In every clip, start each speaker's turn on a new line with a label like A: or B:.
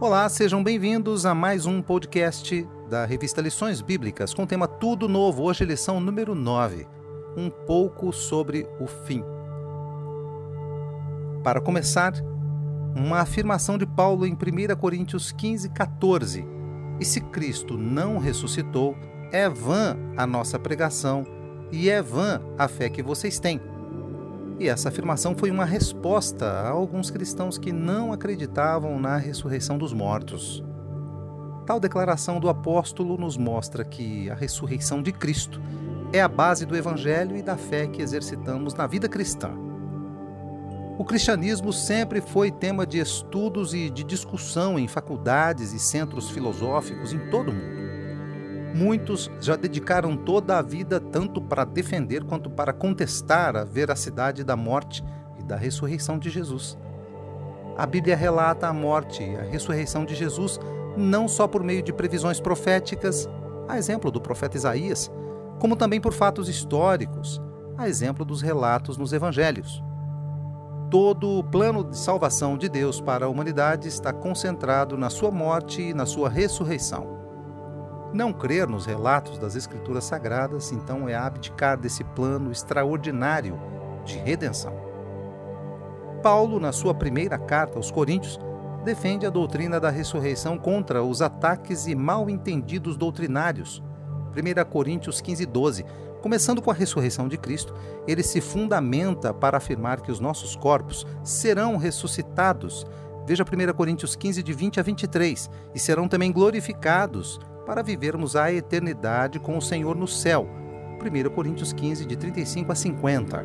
A: Olá, sejam bem-vindos a mais um podcast da revista Lições Bíblicas com o tema Tudo Novo. Hoje, lição número 9: Um pouco sobre o fim. Para começar, uma afirmação de Paulo em 1 Coríntios 15, 14. E se Cristo não ressuscitou, é vã a nossa pregação e é vã a fé que vocês têm. E essa afirmação foi uma resposta a alguns cristãos que não acreditavam na ressurreição dos mortos. Tal declaração do apóstolo nos mostra que a ressurreição de Cristo é a base do evangelho e da fé que exercitamos na vida cristã. O cristianismo sempre foi tema de estudos e de discussão em faculdades e centros filosóficos em todo o mundo. Muitos já dedicaram toda a vida tanto para defender quanto para contestar a veracidade da morte e da ressurreição de Jesus. A Bíblia relata a morte e a ressurreição de Jesus não só por meio de previsões proféticas, a exemplo do profeta Isaías, como também por fatos históricos, a exemplo dos relatos nos evangelhos. Todo o plano de salvação de Deus para a humanidade está concentrado na sua morte e na sua ressurreição. Não crer nos relatos das Escrituras Sagradas, então, é abdicar desse plano extraordinário de redenção. Paulo, na sua primeira carta aos Coríntios, defende a doutrina da ressurreição contra os ataques e mal entendidos doutrinários. 1 Coríntios 15, 12. Começando com a ressurreição de Cristo, ele se fundamenta para afirmar que os nossos corpos serão ressuscitados. Veja 1 Coríntios 15, de 20 a 23. E serão também glorificados para vivermos a eternidade com o Senhor no céu. 1 Coríntios 15, de 35 a 50.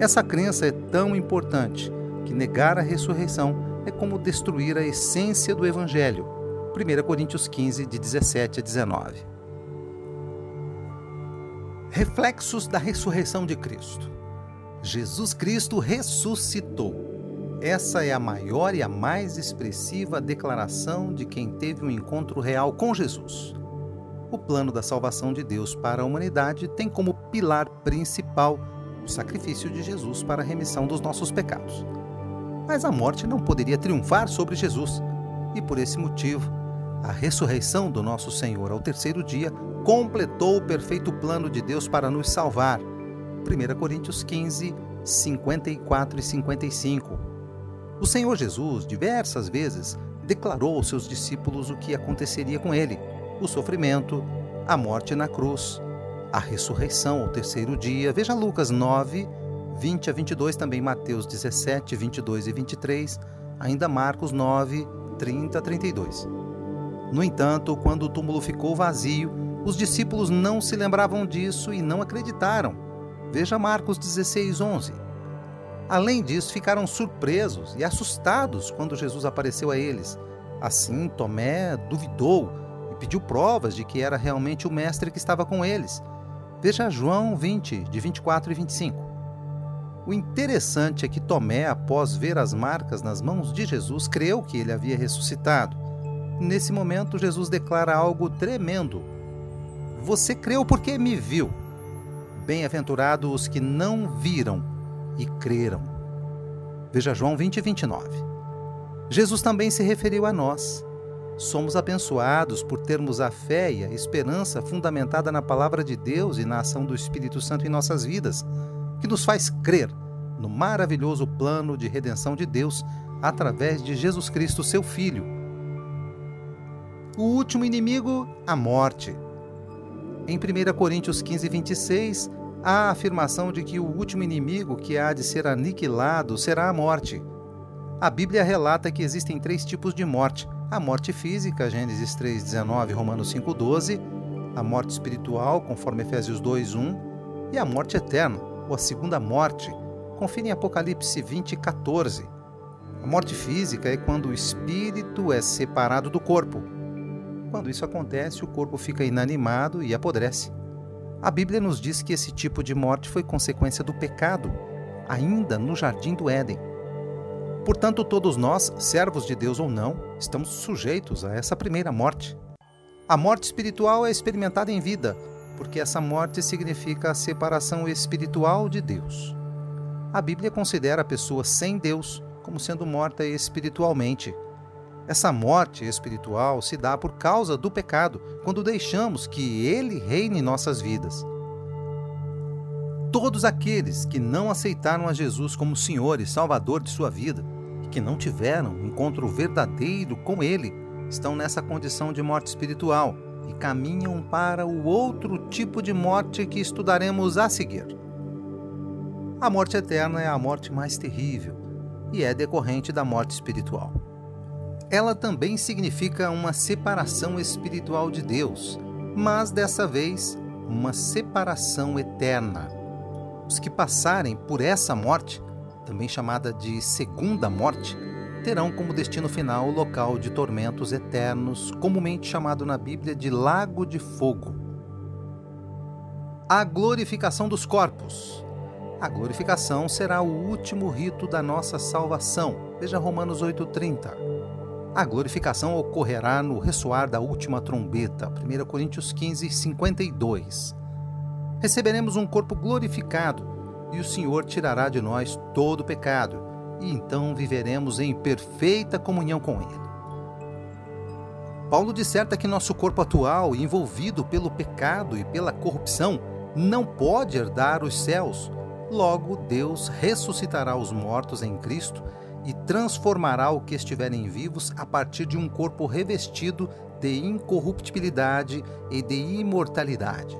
A: Essa crença é tão importante que negar a ressurreição é como destruir a essência do Evangelho. 1 Coríntios 15, de 17 a 19. Reflexos da ressurreição de Cristo. Jesus Cristo ressuscitou. Essa é a maior e a mais expressiva declaração de quem teve um encontro real com Jesus. O plano da salvação de Deus para a humanidade tem como pilar principal o sacrifício de Jesus para a remissão dos nossos pecados. Mas a morte não poderia triunfar sobre Jesus, e por esse motivo, a ressurreição do nosso Senhor ao terceiro dia completou o perfeito plano de Deus para nos salvar. 1 Coríntios 15, 54 e 55. O Senhor Jesus, diversas vezes, declarou aos seus discípulos o que aconteceria com ele: o sofrimento, a morte na cruz, a ressurreição ao terceiro dia. Veja Lucas 9, 20 a 22, também Mateus 17, 22 e 23, ainda Marcos 9, 30 a 32. No entanto, quando o túmulo ficou vazio, os discípulos não se lembravam disso e não acreditaram. Veja Marcos 16, 11. Além disso, ficaram surpresos e assustados quando Jesus apareceu a eles. Assim, Tomé duvidou e pediu provas de que era realmente o Mestre que estava com eles. Veja João 20, de 24 e 25. O interessante é que Tomé, após ver as marcas nas mãos de Jesus, creu que ele havia ressuscitado. Nesse momento, Jesus declara algo tremendo: Você creu porque me viu. Bem-aventurados os que não viram e creram. Veja João 20 e 29. Jesus também se referiu a nós. Somos abençoados por termos a fé e a esperança fundamentada na palavra de Deus e na ação do Espírito Santo em nossas vidas, que nos faz crer no maravilhoso plano de redenção de Deus através de Jesus Cristo, seu Filho. O último inimigo, a morte. Em 1 Coríntios 15, 26, há a afirmação de que o último inimigo que há de ser aniquilado será a morte. A Bíblia relata que existem três tipos de morte: a morte física, Gênesis 3:19, Romanos 5:12, a morte espiritual, conforme Efésios 2:1, e a morte eterna, ou a segunda morte, confira em Apocalipse 20:14. A morte física é quando o espírito é separado do corpo. Quando isso acontece, o corpo fica inanimado e apodrece. A Bíblia nos diz que esse tipo de morte foi consequência do pecado, ainda no jardim do Éden. Portanto, todos nós, servos de Deus ou não, estamos sujeitos a essa primeira morte. A morte espiritual é experimentada em vida, porque essa morte significa a separação espiritual de Deus. A Bíblia considera a pessoa sem Deus como sendo morta espiritualmente. Essa morte espiritual se dá por causa do pecado, quando deixamos que ele reine em nossas vidas. Todos aqueles que não aceitaram a Jesus como Senhor e Salvador de sua vida, e que não tiveram um encontro verdadeiro com Ele, estão nessa condição de morte espiritual e caminham para o outro tipo de morte que estudaremos a seguir. A morte eterna é a morte mais terrível e é decorrente da morte espiritual. Ela também significa uma separação espiritual de Deus, mas dessa vez uma separação eterna. Os que passarem por essa morte, também chamada de segunda morte, terão como destino final o local de tormentos eternos, comumente chamado na Bíblia de Lago de Fogo. A glorificação dos corpos. A glorificação será o último rito da nossa salvação. Veja Romanos 8:30. A glorificação ocorrerá no ressoar da última trombeta. 1 Coríntios 15, 52. Receberemos um corpo glorificado e o Senhor tirará de nós todo o pecado e então viveremos em perfeita comunhão com Ele. Paulo disserta que nosso corpo atual, envolvido pelo pecado e pela corrupção, não pode herdar os céus. Logo, Deus ressuscitará os mortos em Cristo e transformará o que estiverem vivos a partir de um corpo revestido de incorruptibilidade e de imortalidade.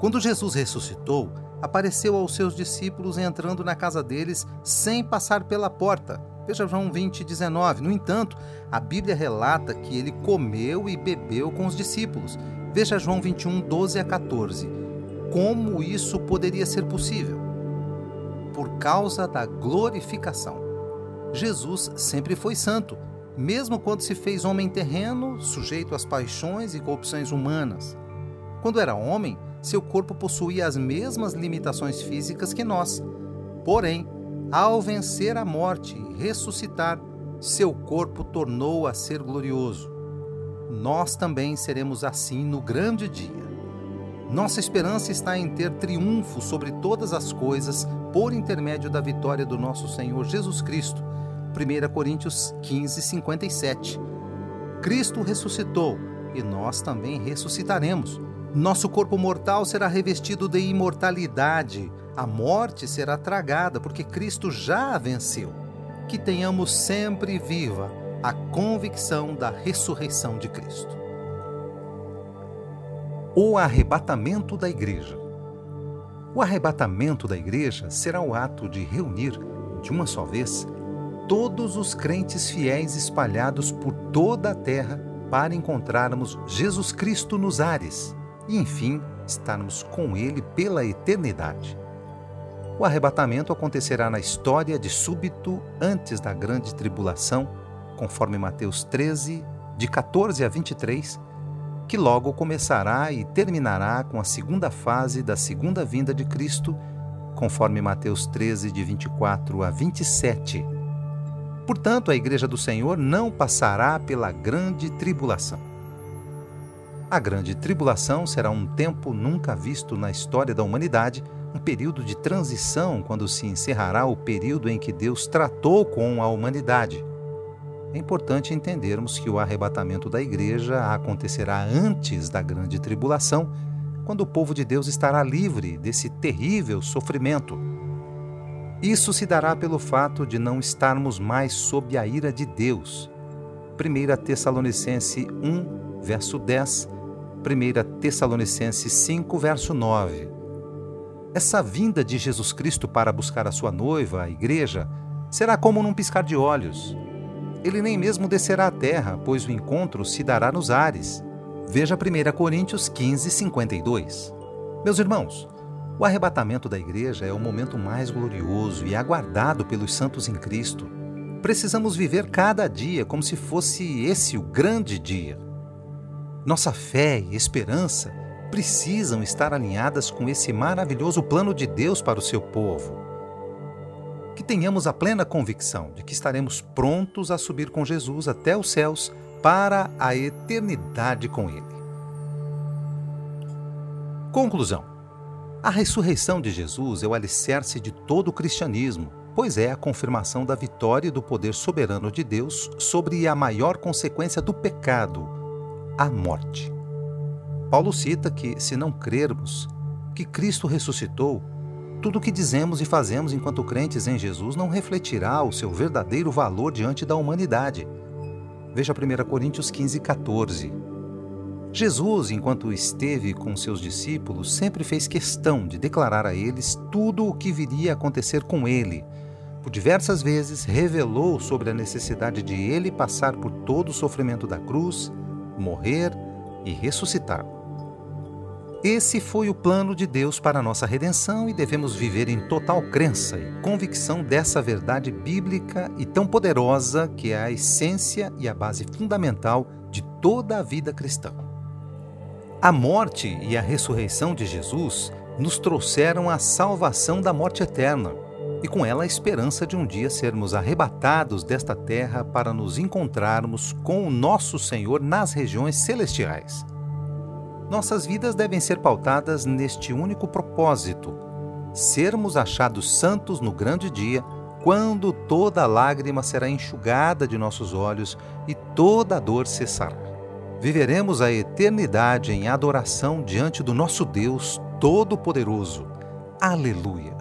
A: Quando Jesus ressuscitou, apareceu aos seus discípulos entrando na casa deles sem passar pela porta. Veja João 20, 19. No entanto, a Bíblia relata que ele comeu e bebeu com os discípulos. Veja João 21, 12 a 14. Como isso poderia ser possível? Por causa da glorificação. Jesus sempre foi santo, mesmo quando se fez homem terreno, sujeito às paixões e corrupções humanas. Quando era homem, seu corpo possuía as mesmas limitações físicas que nós. Porém, ao vencer a morte e ressuscitar, seu corpo tornou a ser glorioso. Nós também seremos assim no grande dia. Nossa esperança está em ter triunfo sobre todas as coisas por intermédio da vitória do nosso Senhor Jesus Cristo. 1 Coríntios 15, 57. Cristo ressuscitou e nós também ressuscitaremos. Nosso corpo mortal será revestido de imortalidade. A morte será tragada, porque Cristo já a venceu. Que tenhamos sempre viva a convicção da ressurreição de Cristo. O arrebatamento da igreja. O arrebatamento da igreja será o ato de reunir, de uma só vez, todos os crentes fiéis espalhados por toda a terra para encontrarmos Jesus Cristo nos ares e, enfim, estarmos com Ele pela eternidade. O arrebatamento acontecerá na história de súbito antes da grande tribulação, conforme Mateus 13, de 14 a 23, que logo começará e terminará com a segunda fase da segunda vinda de Cristo, conforme Mateus 13, de 24 a 27. Portanto, a Igreja do Senhor não passará pela grande tribulação. A grande tribulação será um tempo nunca visto na história da humanidade, um período de transição quando se encerrará o período em que Deus tratou com a humanidade. É importante entendermos que o arrebatamento da igreja acontecerá antes da grande tribulação, quando o povo de Deus estará livre desse terrível sofrimento. Isso se dará pelo fato de não estarmos mais sob a ira de Deus. 1 Tessalonicense 1, verso 10 1 Tessalonicenses 5, verso 9. Essa vinda de Jesus Cristo para buscar a sua noiva, a igreja, será como num piscar de olhos. Ele nem mesmo descerá à terra, pois o encontro se dará nos ares. Veja 1 Coríntios 15, 52. Meus irmãos, o arrebatamento da igreja é o momento mais glorioso e aguardado pelos santos em Cristo. Precisamos viver cada dia como se fosse esse o grande dia. Nossa fé e esperança precisam estar alinhadas com esse maravilhoso plano de Deus para o seu povo. Que tenhamos a plena convicção de que estaremos prontos a subir com Jesus até os céus para a eternidade com Ele. Conclusão: A ressurreição de Jesus é o alicerce de todo o cristianismo pois é a confirmação da vitória e do poder soberano de Deus sobre a maior consequência do pecado, a morte. Paulo cita que, se não crermos que Cristo ressuscitou, tudo o que dizemos e fazemos enquanto crentes em Jesus não refletirá o seu verdadeiro valor diante da humanidade. Veja 1 Coríntios 15, 14. Jesus, enquanto esteve com seus discípulos, sempre fez questão de declarar a eles tudo o que viria a acontecer com ele. Por diversas vezes revelou sobre a necessidade de ele passar por todo o sofrimento da cruz, morrer e ressuscitar. Esse foi o plano de Deus para a nossa redenção e devemos viver em total crença e convicção dessa verdade bíblica e tão poderosa que é a essência e a base fundamental de toda a vida cristã. A morte e a ressurreição de Jesus nos trouxeram a salvação da morte eterna e com ela a esperança de um dia sermos arrebatados desta terra para nos encontrarmos com o nosso Senhor nas regiões celestiais. Nossas vidas devem ser pautadas neste único propósito: sermos achados santos no grande dia, quando toda lágrima será enxugada de nossos olhos e toda dor cessará viveremos a eternidade em adoração diante do nosso Deus Todo-Poderoso. Aleluia!